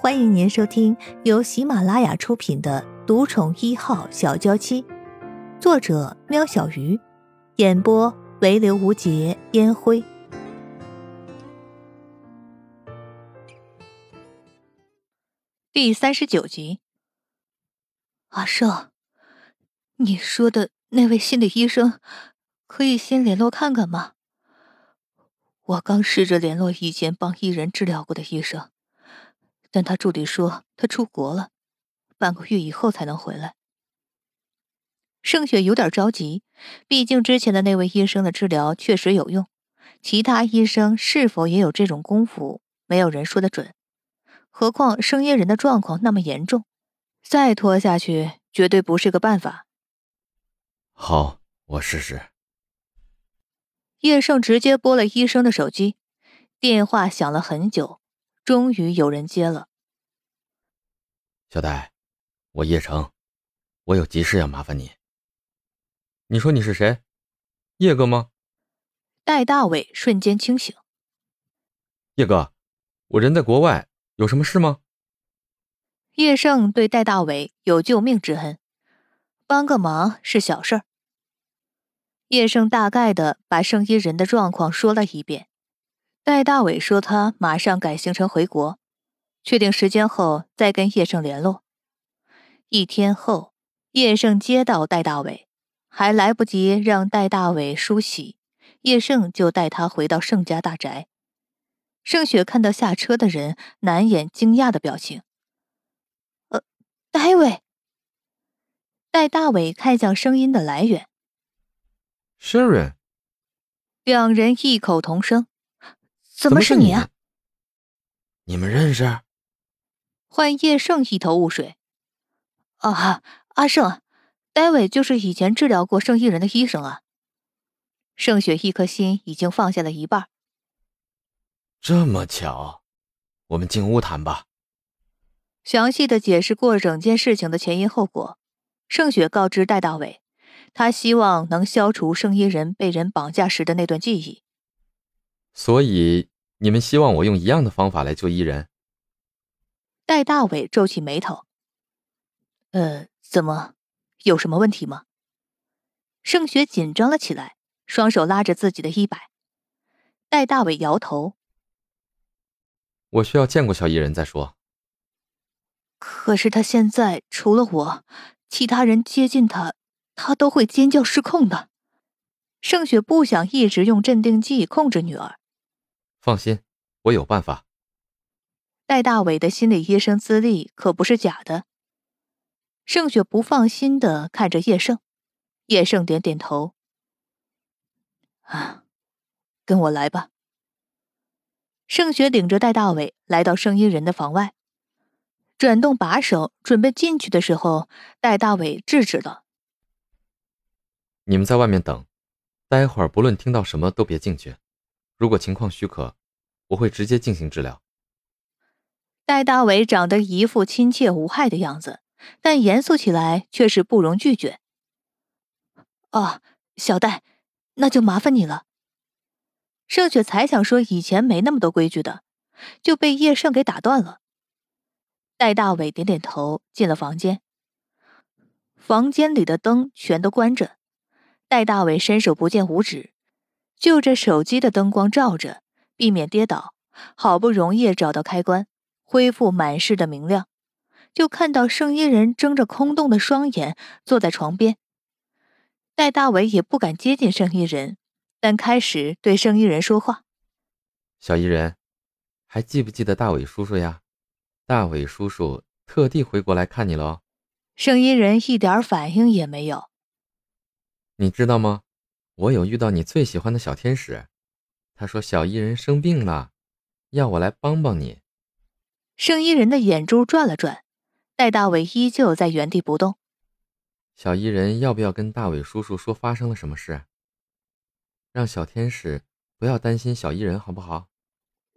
欢迎您收听由喜马拉雅出品的《独宠一号小娇妻》，作者：喵小鱼，演播：唯刘无节烟灰。第三十九集。阿胜，你说的那位心理医生，可以先联络看看吗？我刚试着联络以前帮艺人治疗过的医生。但他助理说他出国了，半个月以后才能回来。盛雪有点着急，毕竟之前的那位医生的治疗确实有用，其他医生是否也有这种功夫，没有人说得准。何况声音人的状况那么严重，再拖下去绝对不是个办法。好，我试试。叶盛直接拨了医生的手机，电话响了很久。终于有人接了，小戴，我叶城，我有急事要麻烦你。你说你是谁？叶哥吗？戴大伟瞬间清醒。叶哥，我人在国外，有什么事吗？叶盛对戴大伟有救命之恩，帮个忙是小事儿。叶盛大概的把圣衣人的状况说了一遍。戴大伟说：“他马上改行程回国，确定时间后再跟叶盛联络。”一天后，叶盛接到戴大伟，还来不及让戴大伟梳洗，叶盛就带他回到盛家大宅。盛雪看到下车的人，难掩惊讶的表情。“呃，戴伟。”戴大伟看向声音的来源，“Sharon。”两人异口同声。怎么是你啊？你们认识？换叶盛一头雾水。啊，阿胜，戴伟就是以前治疗过盛一人的医生啊。盛雪一颗心已经放下了一半。这么巧，我们进屋谈吧。详细的解释过整件事情的前因后果。盛雪告知戴大伟，他希望能消除盛一人被人绑架时的那段记忆。所以你们希望我用一样的方法来救伊人？戴大伟皱起眉头。呃，怎么，有什么问题吗？盛雪紧张了起来，双手拉着自己的衣摆。戴大伟摇头。我需要见过小伊人再说。可是他现在除了我，其他人接近他，他都会尖叫失控的。盛雪不想一直用镇定剂控制女儿。放心，我有办法。戴大伟的心理医生资历可不是假的。盛雪不放心的看着叶盛，叶盛点点头。啊，跟我来吧。盛雪领着戴大伟来到声音人的房外，转动把手准备进去的时候，戴大伟制止了：“你们在外面等，待会儿不论听到什么都别进去。如果情况许可。”我会直接进行治疗。戴大伟长得一副亲切无害的样子，但严肃起来却是不容拒绝。哦，小戴，那就麻烦你了。盛雪才想说以前没那么多规矩的，就被叶盛给打断了。戴大伟点点头，进了房间。房间里的灯全都关着，戴大伟伸手不见五指，就着手机的灯光照着。避免跌倒，好不容易找到开关，恢复满室的明亮，就看到圣衣人睁着空洞的双眼坐在床边。戴大伟也不敢接近圣衣人，但开始对圣衣人说话：“小伊人，还记不记得大伟叔叔呀？大伟叔叔特地回国来看你了。”圣衣人一点反应也没有。你知道吗？我有遇到你最喜欢的小天使。他说：“小伊人生病了，要我来帮帮你。”圣衣人的眼珠转了转，戴大伟依旧在原地不动。小伊人要不要跟大伟叔叔说发生了什么事？让小天使不要担心小伊人，好不好？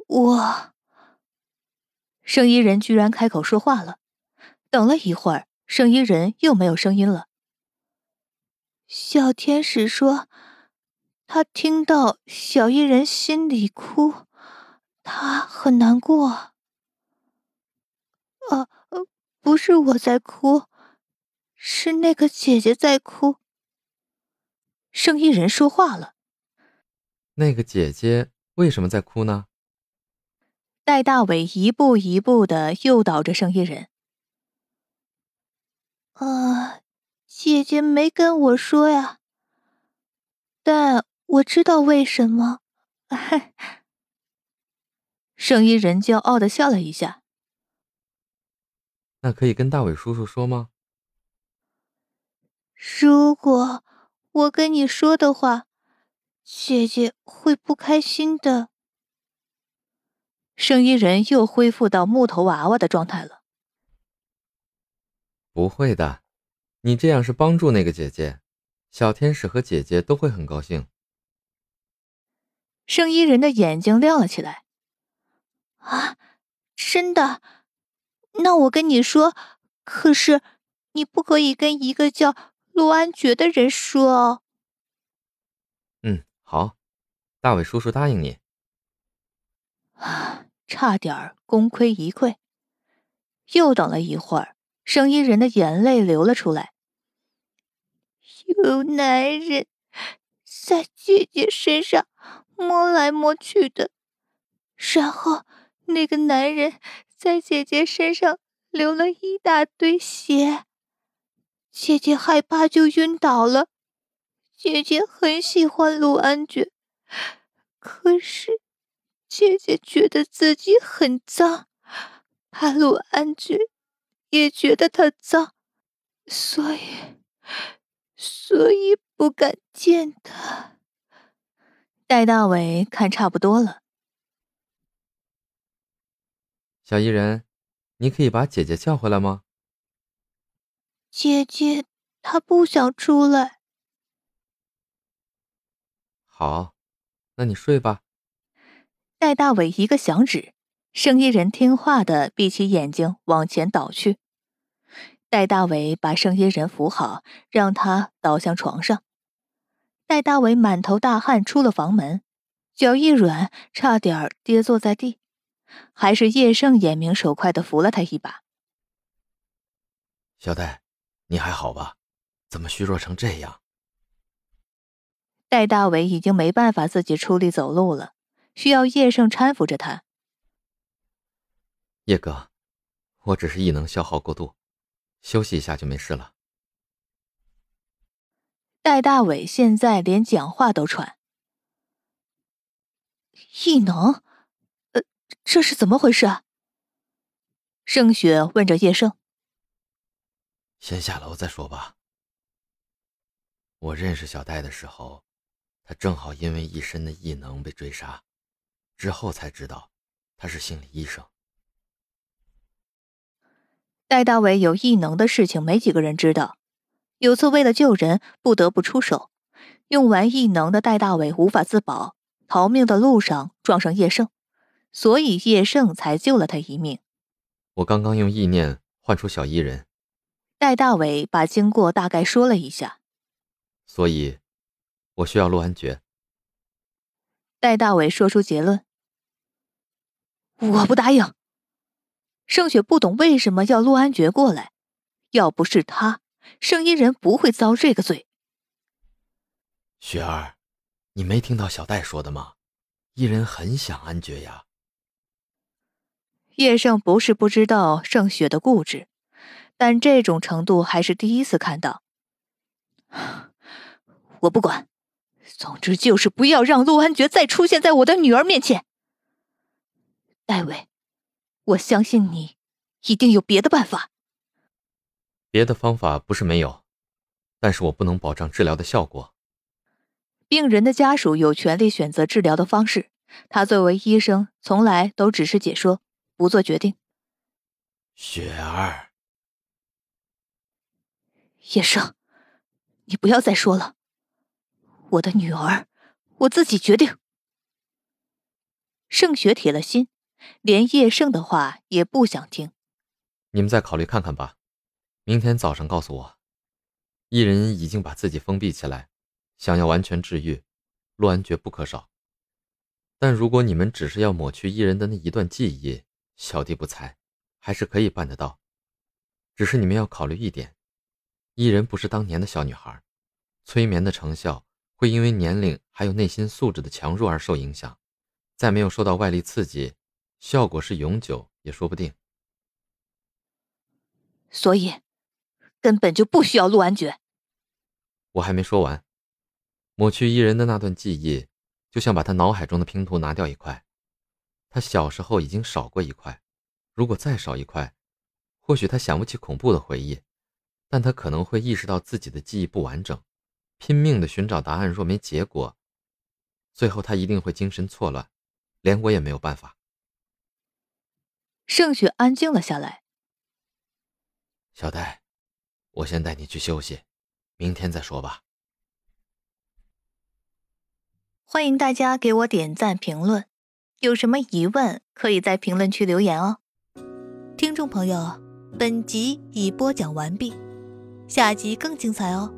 我……圣衣人居然开口说话了。等了一会儿，圣衣人又没有声音了。小天使说。他听到小艺人心里哭，他很难过。呃呃，不是我在哭，是那个姐姐在哭。生意人说话了：“那个姐姐为什么在哭呢？”戴大伟一步一步的诱导着生意人：“啊，姐姐没跟我说呀，但我知道为什么。”圣衣人骄傲的笑了一下。那可以跟大伟叔叔说吗？如果我跟你说的话，姐姐会不开心的。圣衣人又恢复到木头娃娃的状态了。不会的，你这样是帮助那个姐姐，小天使和姐姐都会很高兴。生意人的眼睛亮了起来。啊，真的？那我跟你说，可是你不可以跟一个叫陆安觉的人说哦。嗯，好，大伟叔叔答应你。啊，差点功亏一篑。又等了一会儿，圣衣人的眼泪流了出来。有男人在姐姐身上摸来摸去的，然后那个男人。在姐姐身上流了一大堆血，姐姐害怕就晕倒了。姐姐很喜欢陆安觉，可是姐姐觉得自己很脏，怕陆安觉也觉得她脏，所以所以不敢见她。戴大伟看差不多了。小艺人，你可以把姐姐叫回来吗？姐姐她不想出来。好，那你睡吧。戴大伟一个响指，圣衣人听话的闭起眼睛往前倒去。戴大伟把圣衣人扶好，让他倒向床上。戴大伟满头大汗出了房门，脚一软，差点跌坐在地。还是叶盛眼明手快的扶了他一把。小戴，你还好吧？怎么虚弱成这样？戴大伟已经没办法自己出力走路了，需要叶盛搀扶着他。叶哥，我只是异能消耗过度，休息一下就没事了。戴大伟现在连讲话都喘。异能。呃这是怎么回事？啊？盛雪问着叶盛。先下楼再说吧。我认识小戴的时候，他正好因为一身的异能被追杀，之后才知道他是心理医生。戴大伟有异能的事情，没几个人知道。有次为了救人，不得不出手，用完异能的戴大伟无法自保，逃命的路上撞上叶盛。所以叶盛才救了他一命。我刚刚用意念唤出小伊人。戴大伟把经过大概说了一下。所以，我需要陆安觉。戴大伟说出结论。我不答应。盛雪不懂为什么要陆安觉过来，要不是他，圣衣人不会遭这个罪。雪儿，你没听到小戴说的吗？伊人很想安觉呀。叶盛不是不知道盛雪的固执，但这种程度还是第一次看到。我不管，总之就是不要让陆安觉再出现在我的女儿面前。戴维，我相信你一定有别的办法。别的方法不是没有，但是我不能保障治疗的效果。病人的家属有权利选择治疗的方式，他作为医生，从来都只是解说。不做决定，雪儿，叶盛，你不要再说了。我的女儿，我自己决定。盛雪铁了心，连叶盛的话也不想听。你们再考虑看看吧，明天早上告诉我。艺人已经把自己封闭起来，想要完全治愈，陆安绝不可少。但如果你们只是要抹去艺人的那一段记忆，小弟不才，还是可以办得到。只是你们要考虑一点，伊人不是当年的小女孩，催眠的成效会因为年龄还有内心素质的强弱而受影响，再没有受到外力刺激，效果是永久也说不定。所以，根本就不需要陆安诀。我还没说完，抹去伊人的那段记忆，就像把他脑海中的拼图拿掉一块，他小时候已经少过一块，如果再少一块。或许他想不起恐怖的回忆，但他可能会意识到自己的记忆不完整，拼命的寻找答案。若没结果，最后他一定会精神错乱，连我也没有办法。盛雪安静了下来。小戴，我先带你去休息，明天再说吧。欢迎大家给我点赞评论，有什么疑问可以在评论区留言哦。听众朋友。本集已播讲完毕，下集更精彩哦。